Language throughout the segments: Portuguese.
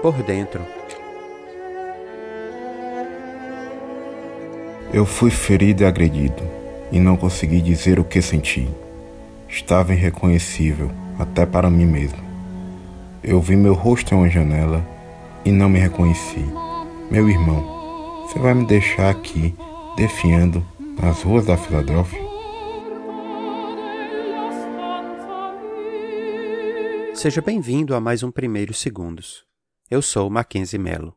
Por dentro. Eu fui ferido e agredido e não consegui dizer o que senti. Estava irreconhecível até para mim mesmo. Eu vi meu rosto em uma janela e não me reconheci. Meu irmão, você vai me deixar aqui definhando nas ruas da Filadélfia? Seja bem-vindo a mais um Primeiros Segundos. Eu sou Mackenzie Mello.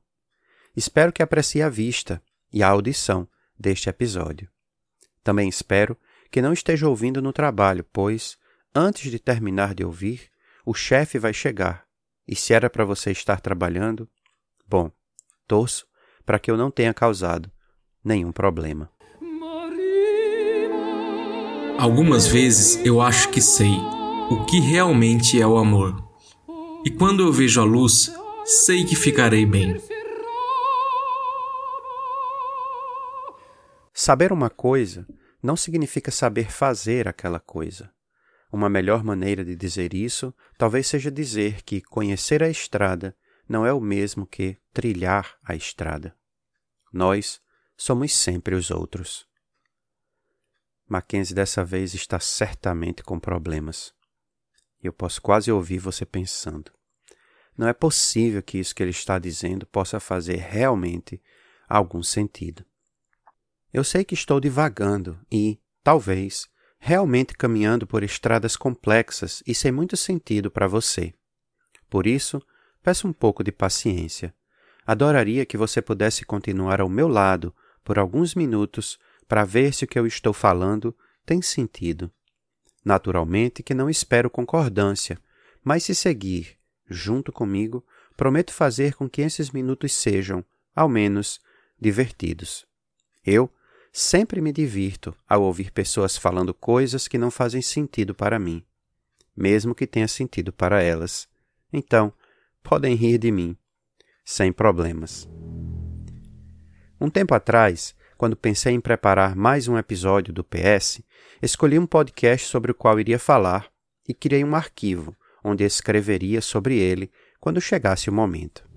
Espero que aprecie a vista e a audição deste episódio. Também espero que não esteja ouvindo no trabalho, pois, antes de terminar de ouvir, o chefe vai chegar. E se era para você estar trabalhando, bom, torço para que eu não tenha causado nenhum problema. Algumas vezes eu acho que sei o que realmente é o amor. E quando eu vejo a luz, sei que ficarei bem. Saber uma coisa não significa saber fazer aquela coisa. Uma melhor maneira de dizer isso talvez seja dizer que conhecer a estrada não é o mesmo que trilhar a estrada. Nós somos sempre os outros. Mackenzie dessa vez está certamente com problemas. Eu posso quase ouvir você pensando. Não é possível que isso que ele está dizendo possa fazer realmente algum sentido. Eu sei que estou divagando e, talvez, realmente caminhando por estradas complexas e sem muito sentido para você. Por isso, peço um pouco de paciência. Adoraria que você pudesse continuar ao meu lado por alguns minutos para ver se o que eu estou falando tem sentido. Naturalmente que não espero concordância, mas se seguir junto comigo, prometo fazer com que esses minutos sejam, ao menos, divertidos. Eu sempre me divirto ao ouvir pessoas falando coisas que não fazem sentido para mim, mesmo que tenha sentido para elas. Então, podem rir de mim, sem problemas. Um tempo atrás, quando pensei em preparar mais um episódio do PS, escolhi um podcast sobre o qual iria falar e criei um arquivo onde escreveria sobre ele quando chegasse o momento.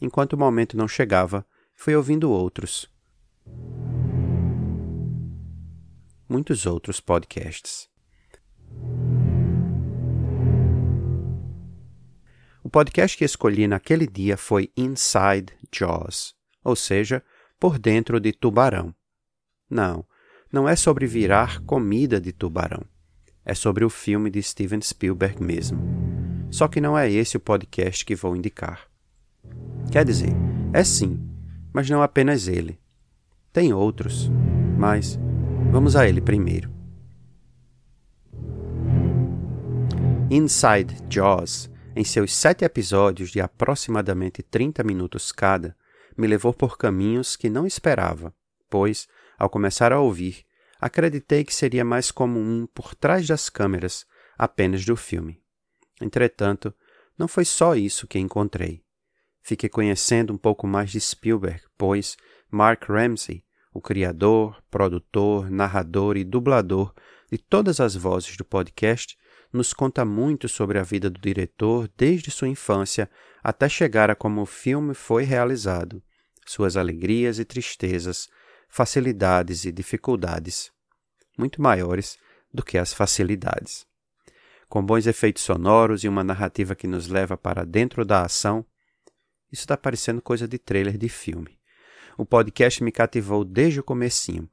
Enquanto o momento não chegava, fui ouvindo outros. Muitos outros podcasts. O podcast que escolhi naquele dia foi Inside Jaws ou seja, por dentro de tubarão. Não, não é sobre virar comida de tubarão. É sobre o filme de Steven Spielberg mesmo. Só que não é esse o podcast que vou indicar. Quer dizer, é sim, mas não apenas ele. Tem outros, mas vamos a ele primeiro. Inside Jaws, em seus sete episódios de aproximadamente 30 minutos cada, me levou por caminhos que não esperava, pois, ao começar a ouvir, acreditei que seria mais como um por trás das câmeras apenas do filme. Entretanto, não foi só isso que encontrei. Fiquei conhecendo um pouco mais de Spielberg, pois Mark Ramsey, o criador, produtor, narrador e dublador de todas as vozes do podcast, nos conta muito sobre a vida do diretor desde sua infância até chegar a como o filme foi realizado, suas alegrias e tristezas, facilidades e dificuldades, muito maiores do que as facilidades. Com bons efeitos sonoros e uma narrativa que nos leva para dentro da ação, isso está parecendo coisa de trailer de filme. O podcast me cativou desde o comecinho.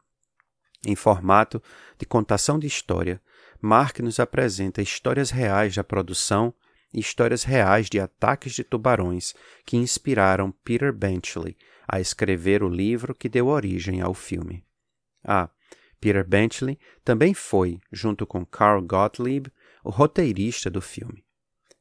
Em formato de contação de história, Mark nos apresenta histórias reais da produção e histórias reais de ataques de tubarões que inspiraram Peter Benchley a escrever o livro que deu origem ao filme. Ah, Peter Benchley também foi, junto com Carl Gottlieb, o roteirista do filme.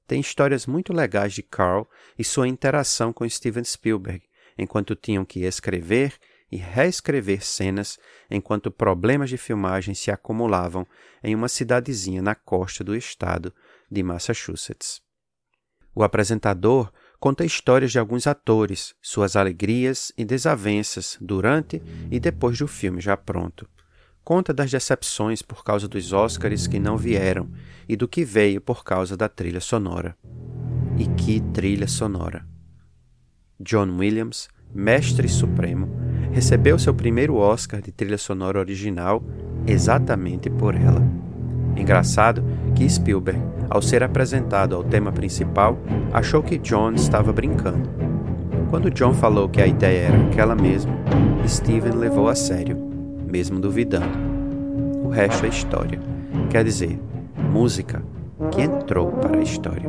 Tem histórias muito legais de Carl e sua interação com Steven Spielberg, enquanto tinham que escrever e reescrever cenas enquanto problemas de filmagem se acumulavam em uma cidadezinha na costa do estado de Massachusetts. O apresentador conta histórias de alguns atores, suas alegrias e desavenças durante e depois do filme já pronto. Conta das decepções por causa dos Oscars que não vieram e do que veio por causa da trilha sonora. E que trilha sonora! John Williams, mestre supremo, recebeu seu primeiro Oscar de trilha sonora original exatamente por ela. Engraçado que Spielberg, ao ser apresentado ao tema principal, achou que John estava brincando. Quando John falou que a ideia era aquela mesma, Steven levou a sério, mesmo duvidando. O resto é história. Quer dizer, música que entrou para a história.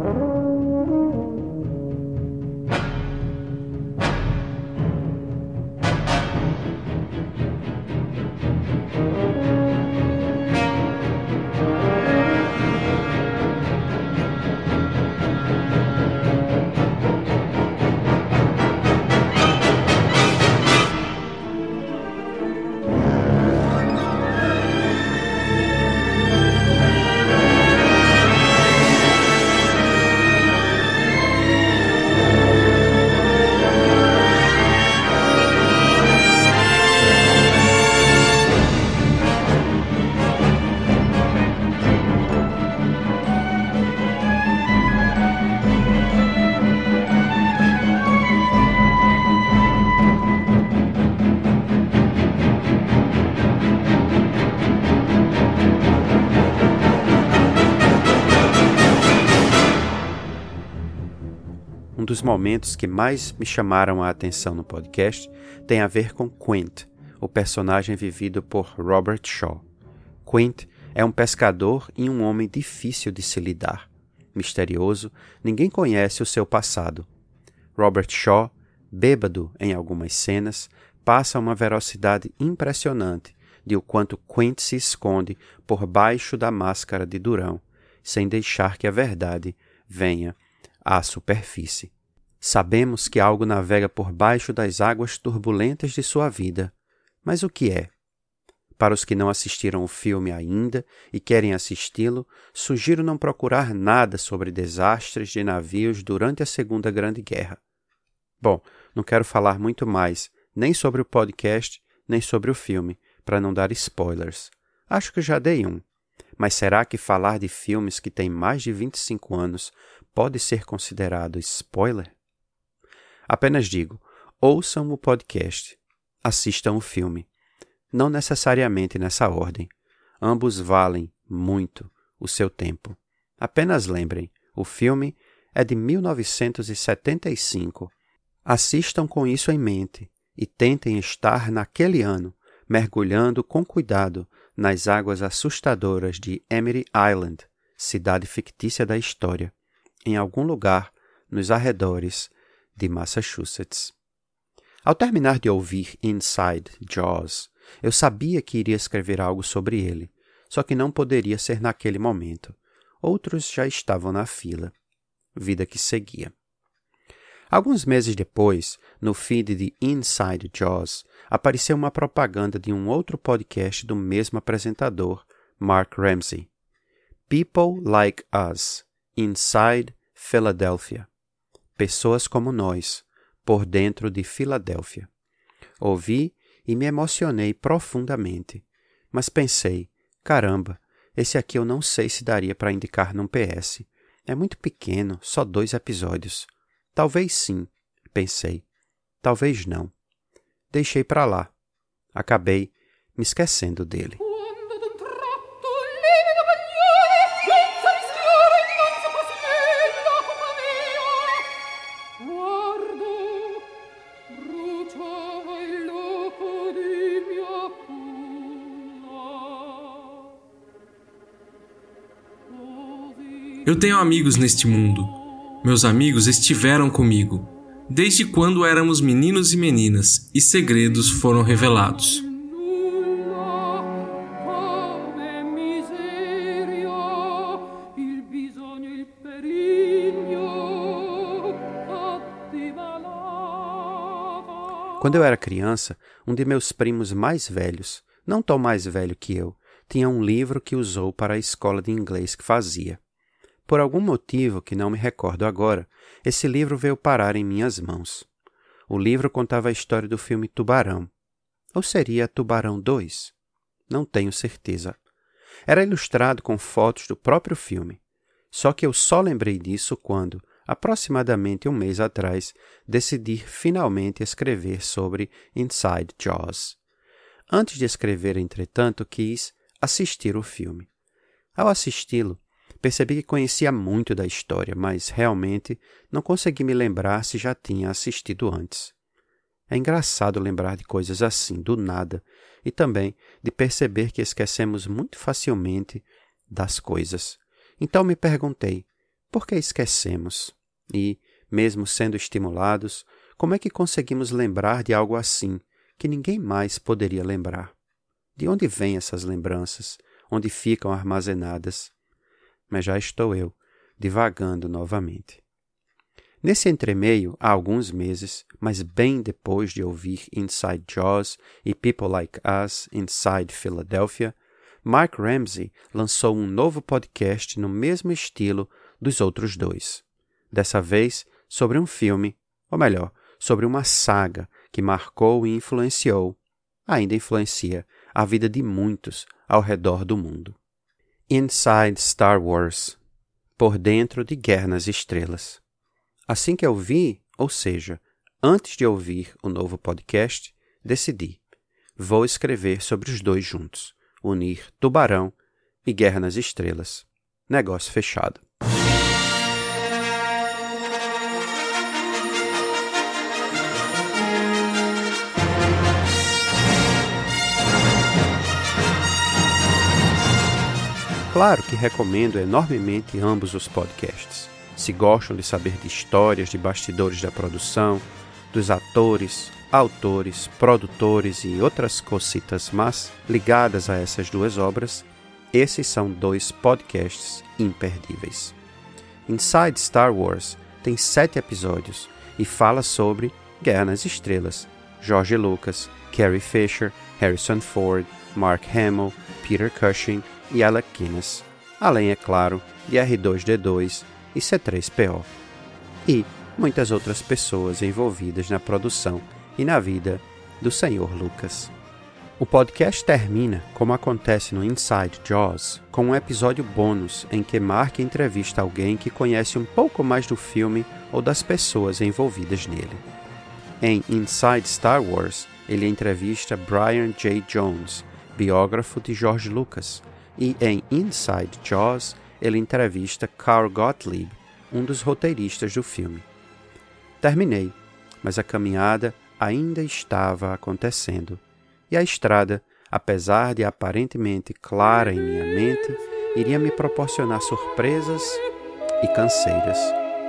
Dos momentos que mais me chamaram a atenção no podcast tem a ver com Quint, o personagem vivido por Robert Shaw. Quint é um pescador e um homem difícil de se lidar. Misterioso, ninguém conhece o seu passado. Robert Shaw, bêbado em algumas cenas, passa uma velocidade impressionante de o quanto Quint se esconde por baixo da máscara de Durão, sem deixar que a verdade venha à superfície. Sabemos que algo navega por baixo das águas turbulentas de sua vida. Mas o que é? Para os que não assistiram o filme ainda e querem assisti-lo, sugiro não procurar nada sobre desastres de navios durante a Segunda Grande Guerra. Bom, não quero falar muito mais, nem sobre o podcast, nem sobre o filme, para não dar spoilers. Acho que já dei um. Mas será que falar de filmes que têm mais de 25 anos pode ser considerado spoiler? Apenas digo: ouçam o podcast, assistam o filme. Não necessariamente nessa ordem. Ambos valem muito o seu tempo. Apenas lembrem: o filme é de 1975. Assistam com isso em mente e tentem estar naquele ano, mergulhando com cuidado nas águas assustadoras de Emery Island, cidade fictícia da história, em algum lugar nos arredores de Massachusetts. Ao terminar de ouvir Inside Jaws, eu sabia que iria escrever algo sobre ele, só que não poderia ser naquele momento. Outros já estavam na fila. Vida que seguia. Alguns meses depois, no feed de Inside Jaws, apareceu uma propaganda de um outro podcast do mesmo apresentador, Mark Ramsey. People Like Us, Inside Philadelphia pessoas como nós, por dentro de Filadélfia. Ouvi e me emocionei profundamente, mas pensei: caramba, esse aqui eu não sei se daria para indicar num PS. É muito pequeno, só dois episódios. Talvez sim, pensei. Talvez não. Deixei para lá. Acabei me esquecendo dele. Eu tenho amigos neste mundo. Meus amigos estiveram comigo, desde quando éramos meninos e meninas e segredos foram revelados. Quando eu era criança, um de meus primos mais velhos, não tão mais velho que eu, tinha um livro que usou para a escola de inglês que fazia. Por algum motivo que não me recordo agora, esse livro veio parar em minhas mãos. O livro contava a história do filme Tubarão. Ou seria Tubarão 2? Não tenho certeza. Era ilustrado com fotos do próprio filme. Só que eu só lembrei disso quando, aproximadamente um mês atrás, decidi finalmente escrever sobre Inside Jaws. Antes de escrever, entretanto, quis assistir o filme. Ao assisti-lo, percebi que conhecia muito da história, mas realmente não consegui me lembrar se já tinha assistido antes. É engraçado lembrar de coisas assim, do nada, e também de perceber que esquecemos muito facilmente das coisas. Então me perguntei: por que esquecemos? E, mesmo sendo estimulados, como é que conseguimos lembrar de algo assim que ninguém mais poderia lembrar? De onde vêm essas lembranças? Onde ficam armazenadas? Mas já estou eu, divagando novamente. Nesse entremeio, há alguns meses, mas bem depois de ouvir Inside Jaws e People Like Us Inside Philadelphia, Mark Ramsey lançou um novo podcast no mesmo estilo dos outros dois. Dessa vez sobre um filme, ou melhor, sobre uma saga que marcou e influenciou, ainda influencia, a vida de muitos ao redor do mundo. Inside Star Wars Por dentro de Guerra nas Estrelas. Assim que eu vi, ou seja, antes de ouvir o novo podcast, decidi: vou escrever sobre os dois juntos, unir Tubarão e Guerra nas Estrelas. Negócio fechado. Claro que recomendo enormemente ambos os podcasts. Se gostam de saber de histórias de bastidores da produção, dos atores, autores, produtores e outras cositas más ligadas a essas duas obras, esses são dois podcasts imperdíveis. Inside Star Wars tem sete episódios e fala sobre Guerra nas Estrelas, George Lucas, Carrie Fisher, Harrison Ford, Mark Hamill, Peter Cushing e Alec Guinness, além, é claro, de R2D2 e C3PO, e muitas outras pessoas envolvidas na produção e na vida do Sr. Lucas. O podcast termina, como acontece no Inside Jaws, com um episódio bônus em que Mark entrevista alguém que conhece um pouco mais do filme ou das pessoas envolvidas nele. Em Inside Star Wars, ele entrevista Brian J. Jones, biógrafo de George Lucas, e em Inside Jaws ele entrevista Carl Gottlieb, um dos roteiristas do filme. Terminei, mas a caminhada ainda estava acontecendo, e a estrada, apesar de aparentemente clara em minha mente, iria me proporcionar surpresas e canseiras,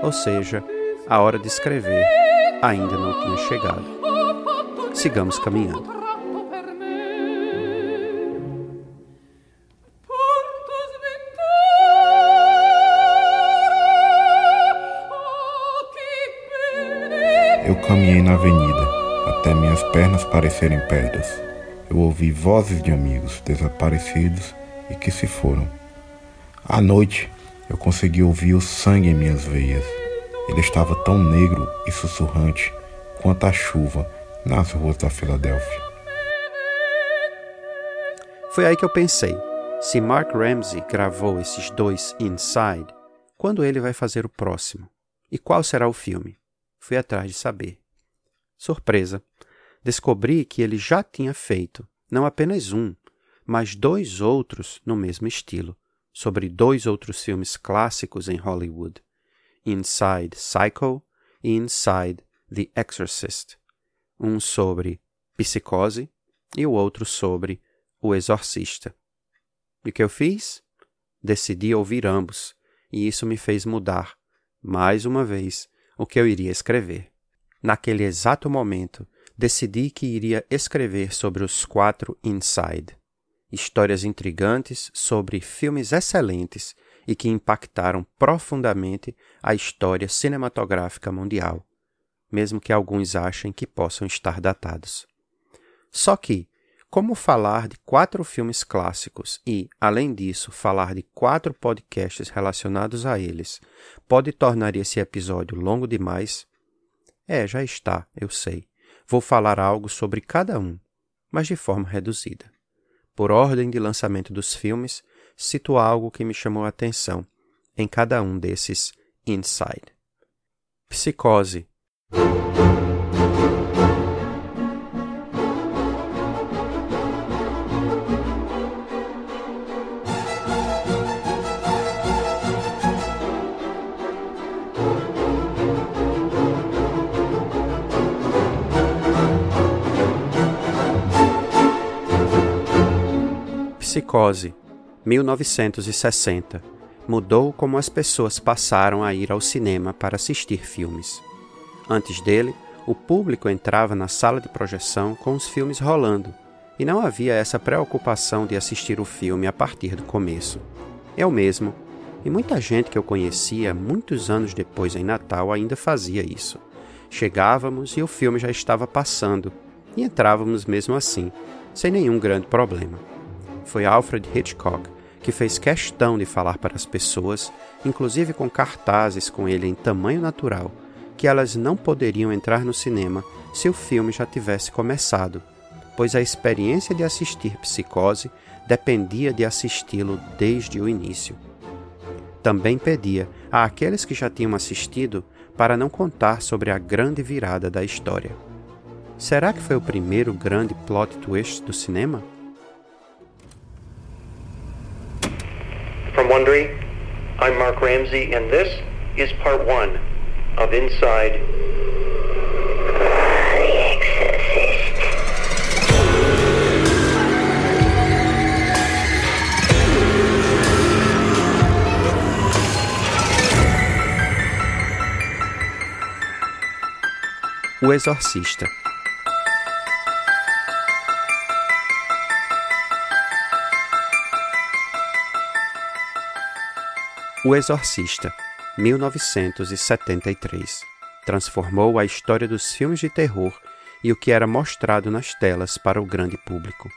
ou seja, a hora de escrever ainda não tinha chegado. Sigamos caminhando. Caminhei na avenida, até minhas pernas parecerem pedras. Eu ouvi vozes de amigos desaparecidos e que se foram. À noite, eu consegui ouvir o sangue em minhas veias. Ele estava tão negro e sussurrante quanto a chuva nas ruas da Filadélfia. Foi aí que eu pensei: se Mark Ramsey gravou esses dois Inside, quando ele vai fazer o próximo? E qual será o filme? Fui atrás de saber. Surpresa! Descobri que ele já tinha feito não apenas um, mas dois outros no mesmo estilo, sobre dois outros filmes clássicos em Hollywood: Inside Psycho e Inside The Exorcist. Um sobre psicose e o outro sobre O Exorcista. E o que eu fiz? Decidi ouvir ambos, e isso me fez mudar, mais uma vez, o que eu iria escrever. Naquele exato momento, decidi que iria escrever sobre os quatro Inside. Histórias intrigantes sobre filmes excelentes e que impactaram profundamente a história cinematográfica mundial, mesmo que alguns achem que possam estar datados. Só que, Como falar de quatro filmes clássicos e, além disso, falar de quatro podcasts relacionados a eles pode tornar esse episódio longo demais? É, já está, eu sei. Vou falar algo sobre cada um, mas de forma reduzida. Por ordem de lançamento dos filmes, cito algo que me chamou a atenção em cada um desses Inside. Psicose. Psicose, 1960, mudou como as pessoas passaram a ir ao cinema para assistir filmes. Antes dele, o público entrava na sala de projeção com os filmes rolando, e não havia essa preocupação de assistir o filme a partir do começo. Eu mesmo, e muita gente que eu conhecia muitos anos depois em Natal ainda fazia isso. Chegávamos e o filme já estava passando, e entrávamos mesmo assim, sem nenhum grande problema foi Alfred Hitchcock, que fez questão de falar para as pessoas, inclusive com cartazes com ele em tamanho natural, que elas não poderiam entrar no cinema se o filme já tivesse começado, pois a experiência de assistir Psicose dependia de assisti-lo desde o início. Também pedia a aqueles que já tinham assistido para não contar sobre a grande virada da história. Será que foi o primeiro grande plot twist do cinema? From I'm Mark Ramsey, and this is part one of Inside. O Exorcista O Exorcista, 1973, transformou a história dos filmes de terror e o que era mostrado nas telas para o grande público.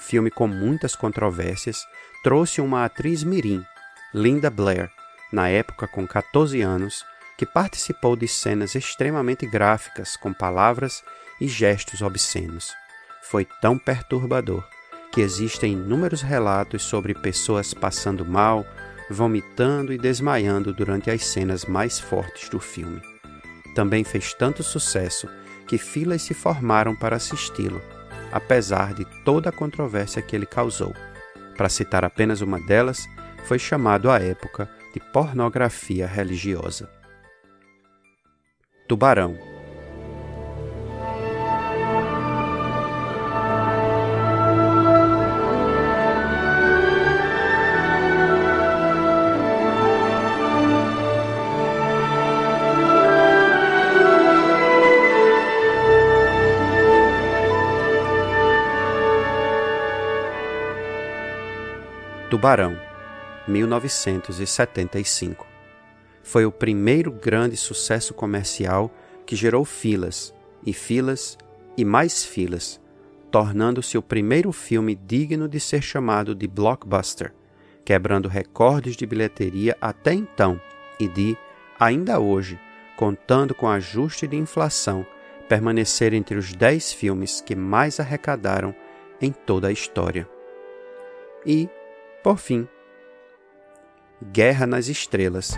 Filme com muitas controvérsias, trouxe uma atriz mirim, Linda Blair, na época com 14 anos, que participou de cenas extremamente gráficas com palavras e gestos obscenos. Foi tão perturbador que existem inúmeros relatos sobre pessoas passando mal vomitando e desmaiando durante as cenas mais fortes do filme. Também fez tanto sucesso que filas se formaram para assisti-lo, apesar de toda a controvérsia que ele causou. Para citar apenas uma delas, foi chamado à época de pornografia religiosa. Tubarão Tubarão, 1975. Foi o primeiro grande sucesso comercial que gerou filas, e filas, e mais filas, tornando-se o primeiro filme digno de ser chamado de blockbuster, quebrando recordes de bilheteria até então e de, ainda hoje, contando com ajuste de inflação, permanecer entre os dez filmes que mais arrecadaram em toda a história. E, por fim, Guerra nas Estrelas.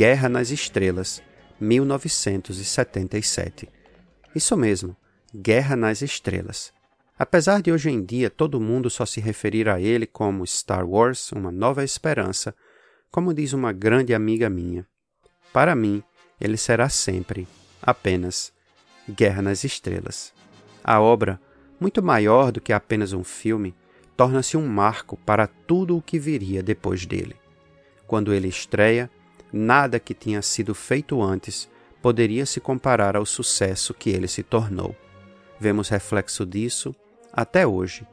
Guerra nas Estrelas, 1977. Isso mesmo, Guerra nas Estrelas. Apesar de hoje em dia todo mundo só se referir a ele como Star Wars, uma nova esperança, como diz uma grande amiga minha, para mim ele será sempre apenas Guerra nas Estrelas. A obra, muito maior do que apenas um filme, torna-se um marco para tudo o que viria depois dele. Quando ele estreia, nada que tinha sido feito antes poderia se comparar ao sucesso que ele se tornou. Vemos reflexo disso até hoje.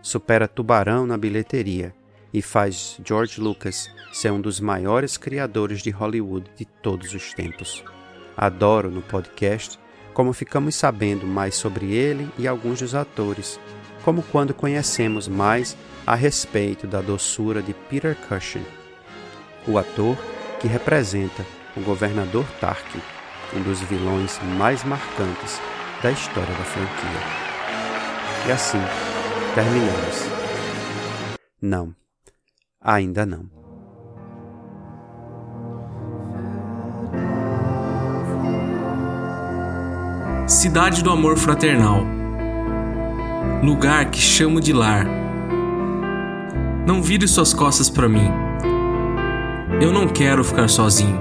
Supera Tubarão na bilheteria e faz George Lucas ser um dos maiores criadores de Hollywood de todos os tempos. Adoro no podcast como ficamos sabendo mais sobre ele e alguns dos atores, como quando conhecemos mais a respeito da doçura de Peter Cushing, o ator que representa o governador Tarkin, um dos vilões mais marcantes da história da franquia. E assim, terminamos. Não, ainda não. Cidade do Amor Fraternal. Lugar que chamo de lar. Não vire suas costas para mim. Eu não quero ficar sozinho.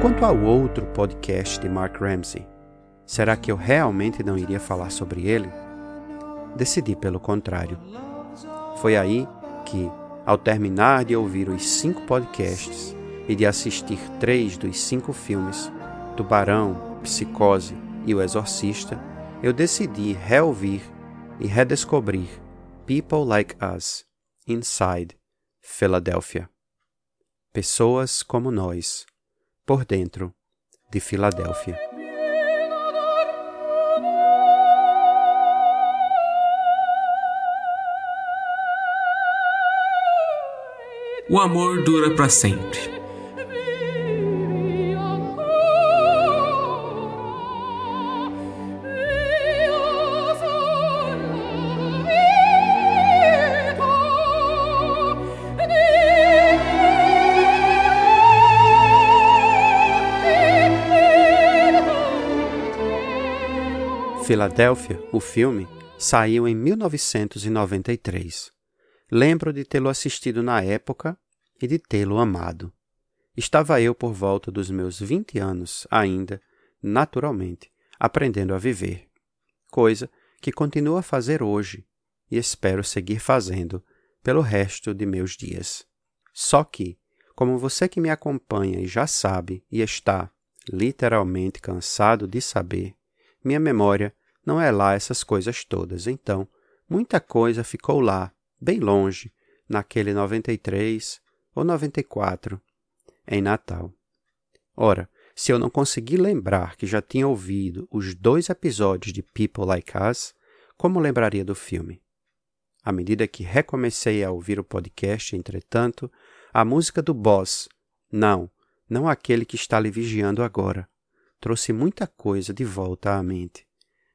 Quanto ao outro podcast de Mark Ramsey, será que eu realmente não iria falar sobre ele? Decidi pelo contrário. Foi aí que, ao terminar de ouvir os cinco podcasts e de assistir três dos cinco filmes, Tubarão, Psicose e O Exorcista, eu decidi reouvir e redescobrir People Like Us, Inside, Philadelphia. Pessoas como nós, por dentro de Filadélfia. O amor dura para sempre. Filadélfia, o filme, saiu em 1993. Lembro de tê-lo assistido na época e de tê-lo amado. Estava eu por volta dos meus vinte anos, ainda, naturalmente, aprendendo a viver, coisa que continuo a fazer hoje e espero seguir fazendo pelo resto de meus dias. Só que, como você que me acompanha e já sabe e está literalmente cansado de saber, minha memória não é lá essas coisas todas, então muita coisa ficou lá bem longe, naquele 93 ou 94, em Natal. Ora, se eu não conseguir lembrar que já tinha ouvido os dois episódios de People Like Us, como lembraria do filme? À medida que recomecei a ouvir o podcast, entretanto, a música do Boss, não, não aquele que está lhe vigiando agora, trouxe muita coisa de volta à mente.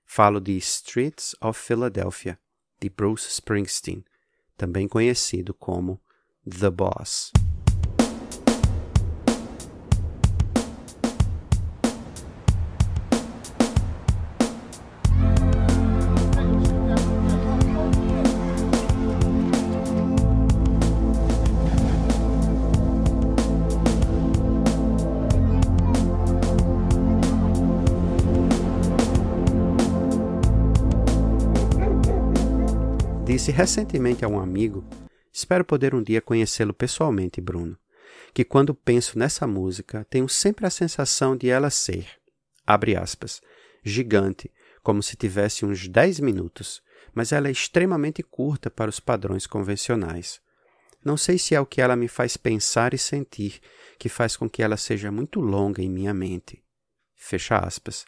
Falo de Streets of Philadelphia, de Bruce Springsteen, também conhecido como The Boss. Disse recentemente a um amigo, espero poder um dia conhecê-lo pessoalmente, Bruno, que quando penso nessa música, tenho sempre a sensação de ela ser, abre aspas, gigante, como se tivesse uns 10 minutos, mas ela é extremamente curta para os padrões convencionais. Não sei se é o que ela me faz pensar e sentir que faz com que ela seja muito longa em minha mente. Fecha aspas.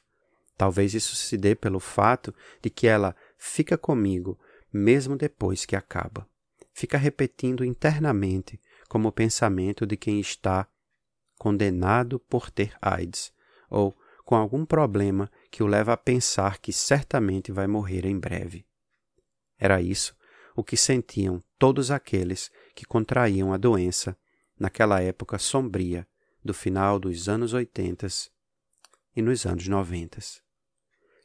Talvez isso se dê pelo fato de que ela fica comigo mesmo depois que acaba. Fica repetindo internamente como pensamento de quem está condenado por ter AIDS ou com algum problema que o leva a pensar que certamente vai morrer em breve. Era isso o que sentiam todos aqueles que contraíam a doença naquela época sombria do final dos anos 80 e nos anos 90.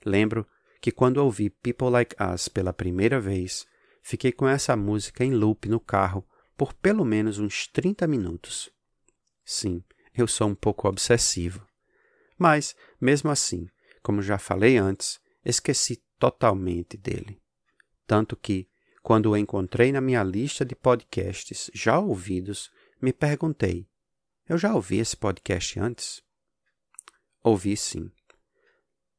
Lembro que quando ouvi People Like Us pela primeira vez, fiquei com essa música em loop no carro por pelo menos uns 30 minutos. Sim, eu sou um pouco obsessivo. Mas, mesmo assim, como já falei antes, esqueci totalmente dele. Tanto que, quando o encontrei na minha lista de podcasts já ouvidos, me perguntei: eu já ouvi esse podcast antes? Ouvi sim.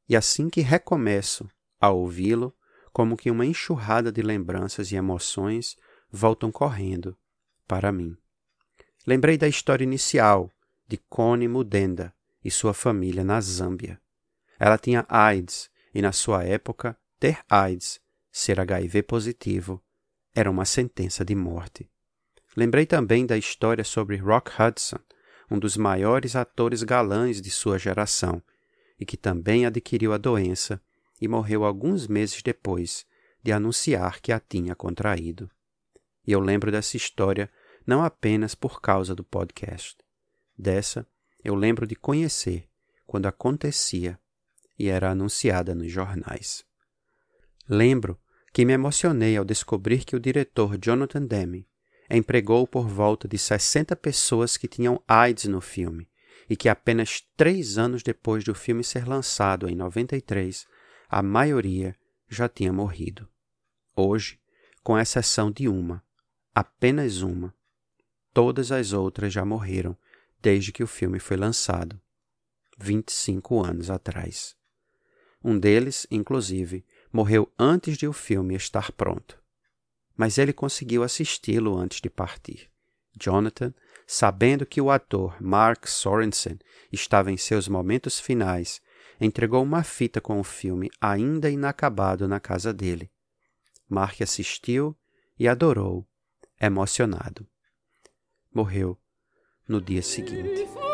E assim que recomeço a ouvi-lo, como que uma enxurrada de lembranças e emoções voltam correndo para mim. Lembrei da história inicial de Connie Mudenda e sua família na Zâmbia. Ela tinha AIDS e, na sua época, ter AIDS, ser HIV positivo, era uma sentença de morte. Lembrei também da história sobre Rock Hudson, um dos maiores atores galãs de sua geração, e que também adquiriu a doença e morreu alguns meses depois de anunciar que a tinha contraído. E eu lembro dessa história não apenas por causa do podcast. Dessa eu lembro de conhecer quando acontecia e era anunciada nos jornais. Lembro que me emocionei ao descobrir que o diretor Jonathan Demme empregou por volta de 60 pessoas que tinham AIDS no filme e que apenas três anos depois do filme ser lançado, em 93, a maioria já tinha morrido. Hoje, com exceção de uma, apenas uma, todas as outras já morreram desde que o filme foi lançado, 25 anos atrás. Um deles, inclusive, morreu antes de o filme estar pronto. Mas ele conseguiu assisti-lo antes de partir. Jonathan, sabendo que o ator Mark Sorensen estava em seus momentos finais, entregou uma fita com o filme ainda inacabado na casa dele. Mark assistiu e adorou, emocionado. Morreu no dia seguinte.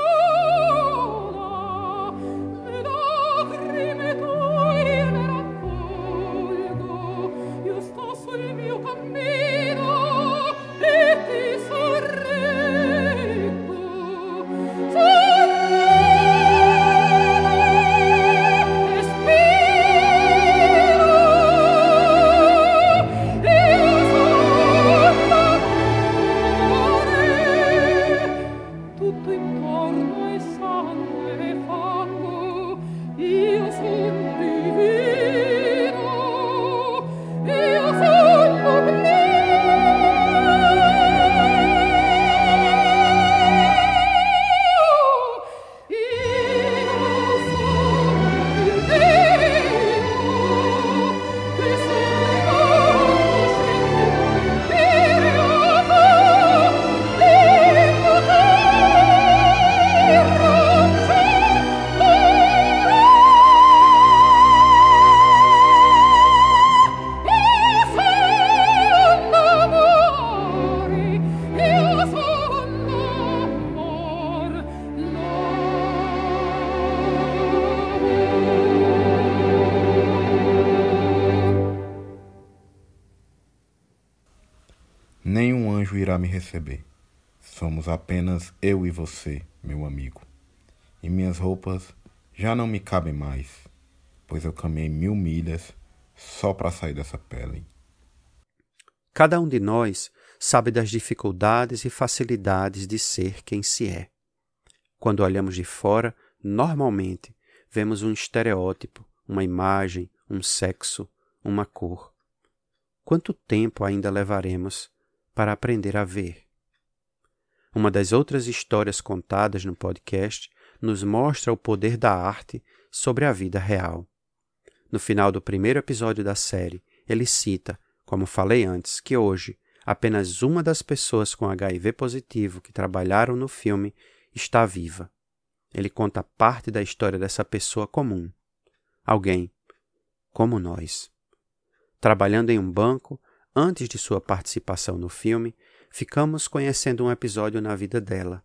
Receber. Somos apenas eu e você, meu amigo. E minhas roupas já não me cabem mais, pois eu caminhei mil milhas só para sair dessa pele. Cada um de nós sabe das dificuldades e facilidades de ser quem se é. Quando olhamos de fora, normalmente vemos um estereótipo, uma imagem, um sexo, uma cor. Quanto tempo ainda levaremos para aprender a ver. Uma das outras histórias contadas no podcast nos mostra o poder da arte sobre a vida real. No final do primeiro episódio da série, ele cita, como falei antes, que hoje apenas uma das pessoas com HIV positivo que trabalharam no filme está viva. Ele conta parte da história dessa pessoa comum. Alguém como nós. Trabalhando em um banco, Antes de sua participação no filme, ficamos conhecendo um episódio na vida dela.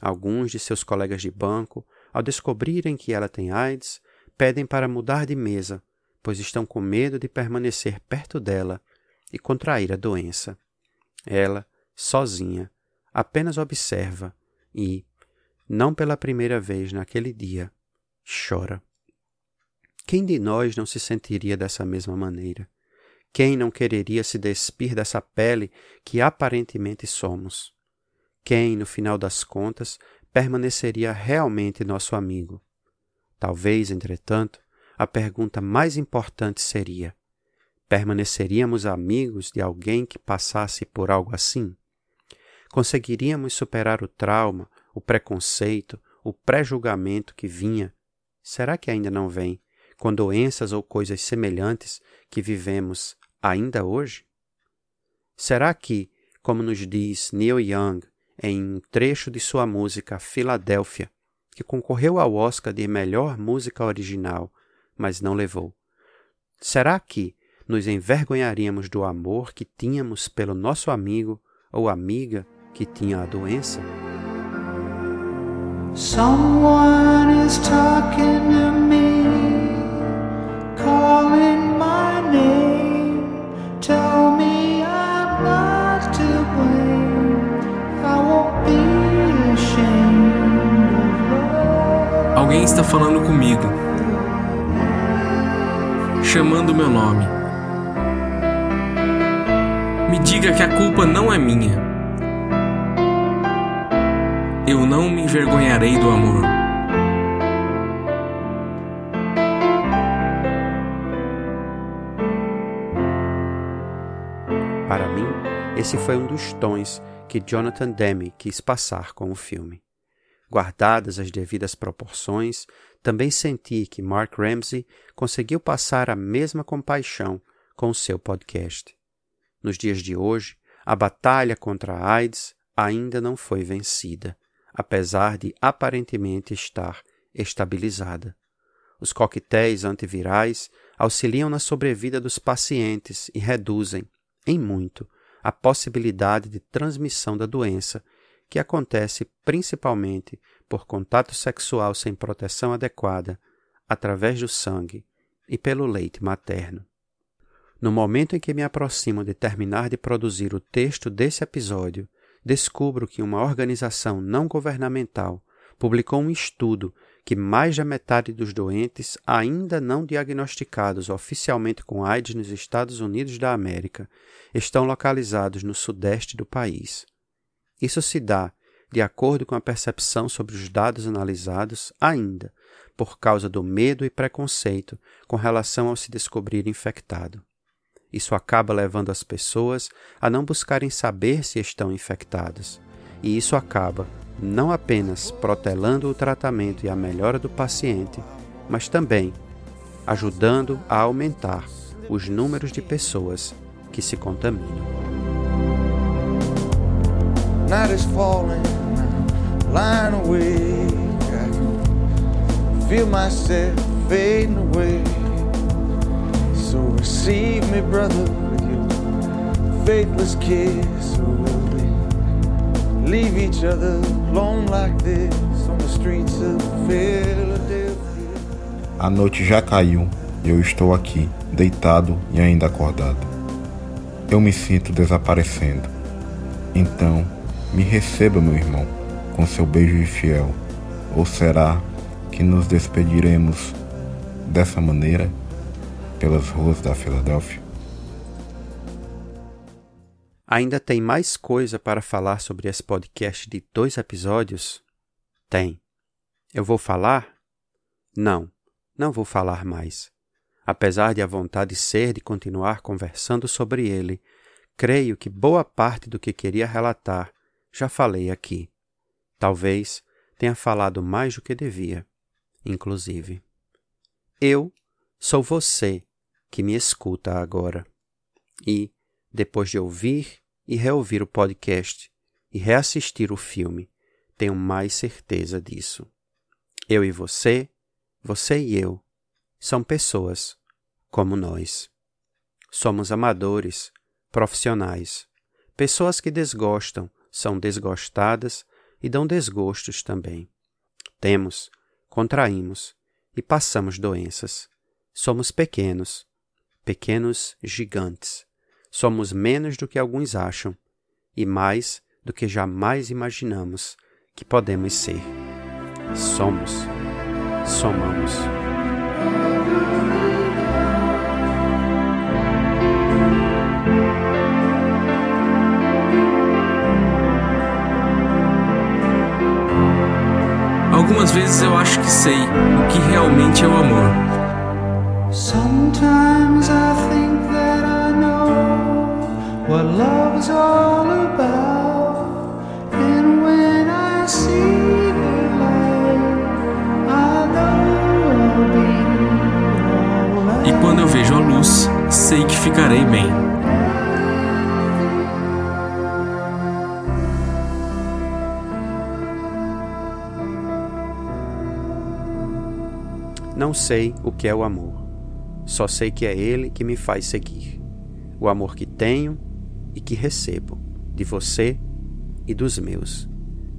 Alguns de seus colegas de banco, ao descobrirem que ela tem AIDS, pedem para mudar de mesa, pois estão com medo de permanecer perto dela e contrair a doença. Ela, sozinha, apenas observa e, não pela primeira vez naquele dia, chora. Quem de nós não se sentiria dessa mesma maneira? Quem não quereria se despir dessa pele que aparentemente somos? Quem, no final das contas, permaneceria realmente nosso amigo? Talvez, entretanto, a pergunta mais importante seria: permaneceríamos amigos de alguém que passasse por algo assim? Conseguiríamos superar o trauma, o preconceito, o pré-julgamento que vinha? Será que ainda não vem com doenças ou coisas semelhantes que vivemos ainda hoje? Será que, como nos diz Neil Young em um trecho de sua música Filadélfia, que concorreu ao Oscar de melhor música original, mas não levou. Será que nos envergonharíamos do amor que tínhamos pelo nosso amigo ou amiga que tinha a doença? Someone is talking to me, Alguém está falando comigo, chamando meu nome. Me diga que a culpa não é minha. Eu não me envergonharei do amor. Para mim, esse foi um dos tons que Jonathan Demme quis passar com o filme. Guardadas as devidas proporções, também senti que Mark Ramsey conseguiu passar a mesma compaixão com o seu podcast. Nos dias de hoje, a batalha contra a AIDS ainda não foi vencida, apesar de aparentemente estar estabilizada. Os coquetéis antivirais auxiliam na sobrevida dos pacientes e reduzem, em muito, a possibilidade de transmissão da doença que acontece principalmente por contato sexual sem proteção adequada, através do sangue e pelo leite materno. No momento em que me aproximo de terminar de produzir o texto desse episódio, descubro que uma organização não governamental publicou um estudo que mais da metade dos doentes ainda não diagnosticados oficialmente com AIDS nos Estados Unidos da América estão localizados no sudeste do país. Isso se dá, de acordo com a percepção sobre os dados analisados, ainda por causa do medo e preconceito com relação ao se descobrir infectado. Isso acaba levando as pessoas a não buscarem saber se estão infectadas, e isso acaba não apenas protelando o tratamento e a melhora do paciente, mas também ajudando a aumentar os números de pessoas que se contaminam. Night is falling, lying awake. I feel myself fading away. So receive me, brother, with your faithless kiss. Or will we leave each other alone like this on the streets of Philadelphia? A noite já caiu eu estou aqui, deitado e ainda acordado. Eu me sinto desaparecendo. Então, me receba, meu irmão, com seu beijo fiel. Ou será que nos despediremos dessa maneira pelas ruas da Filadélfia? Ainda tem mais coisa para falar sobre esse podcast de dois episódios? Tem. Eu vou falar? Não, não vou falar mais. Apesar de a vontade ser de continuar conversando sobre ele, creio que boa parte do que queria relatar já falei aqui. Talvez tenha falado mais do que devia, inclusive. Eu sou você que me escuta agora. E, depois de ouvir e reouvir o podcast e reassistir o filme, tenho mais certeza disso. Eu e você, você e eu, são pessoas como nós. Somos amadores, profissionais, pessoas que desgostam são desgostadas e dão desgostos também. Temos, contraímos e passamos doenças. Somos pequenos, pequenos gigantes. Somos menos do que alguns acham e mais do que jamais imaginamos que podemos ser. Somos, somamos. Algumas vezes eu acho que sei o que realmente é o amor. Sometimes I think that I know what love is all about. And when I see the light, I know I'll be alright. E quando eu vejo a luz, sei que ficarei bem. Não sei o que é o amor. Só sei que é ele que me faz seguir. O amor que tenho e que recebo de você e dos meus.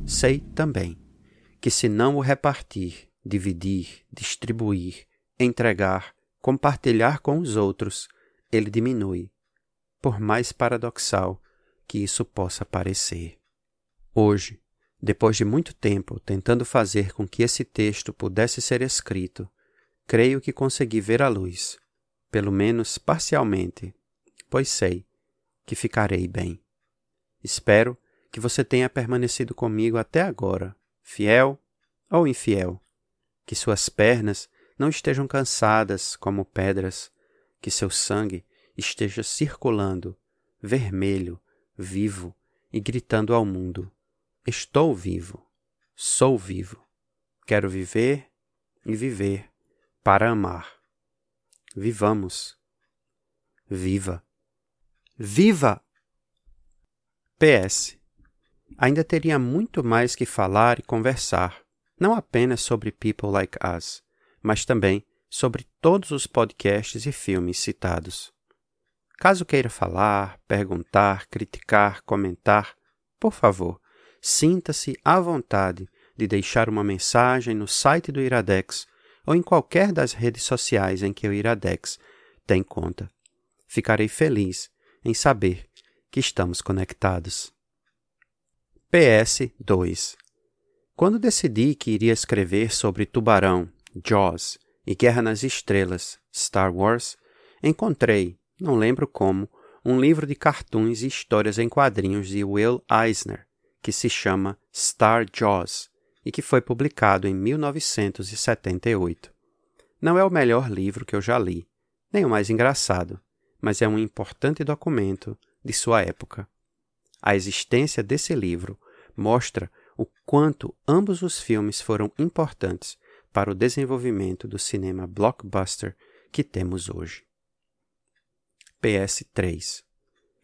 Sei também que se não o repartir, dividir, distribuir, entregar, compartilhar com os outros, ele diminui, por mais paradoxal que isso possa parecer. Hoje, depois de muito tempo tentando fazer com que esse texto pudesse ser escrito, creio que consegui ver a luz, pelo menos parcialmente, pois sei que ficarei bem. Espero que você tenha permanecido comigo até agora, fiel ou infiel, que suas pernas não estejam cansadas como pedras, que seu sangue esteja circulando, vermelho, vivo e gritando ao mundo: Estou vivo, sou vivo, quero viver e viver para amar. Vivamos. Viva. Viva! PS. Ainda teria muito mais que falar e conversar, não apenas sobre People Like Us, mas também sobre todos os podcasts e filmes citados. Caso queira falar, perguntar, criticar, comentar, por favor, sinta-se à vontade de deixar uma mensagem no site do Iradex ou em qualquer das redes sociais em que o Iradex tem conta. Ficarei feliz em saber que estamos conectados. PS 2 Quando decidi que iria escrever sobre Tubarão, Jaws e Guerra nas Estrelas, Star Wars, encontrei, não lembro como, um livro de cartoons e histórias em quadrinhos de Will Eisner, que se chama Star Jaws, e que foi publicado em 1978. Não é o melhor livro que eu já li, nem o mais engraçado, mas é um importante documento de sua época. A existência desse livro mostra o quanto ambos os filmes foram importantes para o desenvolvimento do cinema blockbuster que temos hoje. PS3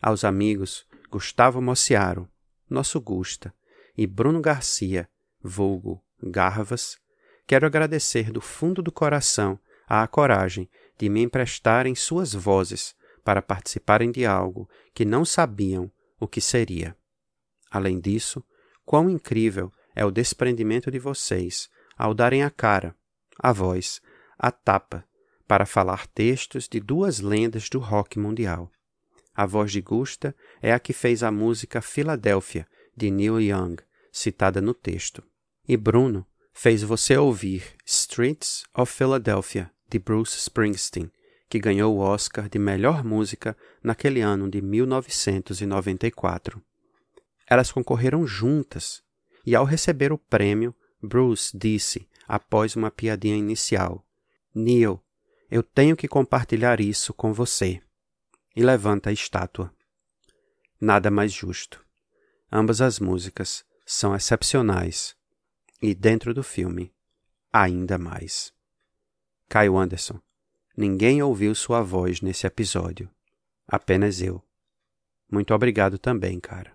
Aos amigos Gustavo Mociaro, nosso Gusta, e Bruno Garcia, vulgo Garvas, quero agradecer do fundo do coração a coragem de me emprestarem suas vozes para participarem de algo que não sabiam o que seria. Além disso, quão incrível é o desprendimento de vocês ao darem a cara, a voz, a tapa para falar textos de duas lendas do rock mundial. A voz de Gusta é a que fez a música Philadelphia de Neil Young, citada no texto. E Bruno fez você ouvir Streets of Philadelphia, de Bruce Springsteen, que ganhou o Oscar de melhor música naquele ano de 1994. Elas concorreram juntas, e ao receber o prêmio, Bruce disse, após uma piadinha inicial: Neil, eu tenho que compartilhar isso com você. E levanta a estátua. Nada mais justo. Ambas as músicas são excepcionais e dentro do filme, ainda mais. Caio Anderson. Ninguém ouviu sua voz nesse episódio. Apenas eu. Muito obrigado também, cara.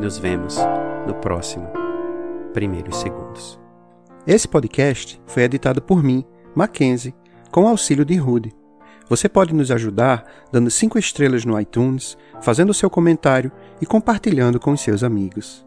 Nos vemos no próximo Primeiros Segundos. Esse podcast foi editado por mim, Mackenzie, com auxílio de Rude. Você pode nos ajudar dando cinco estrelas no iTunes, fazendo seu comentário e compartilhando com seus amigos.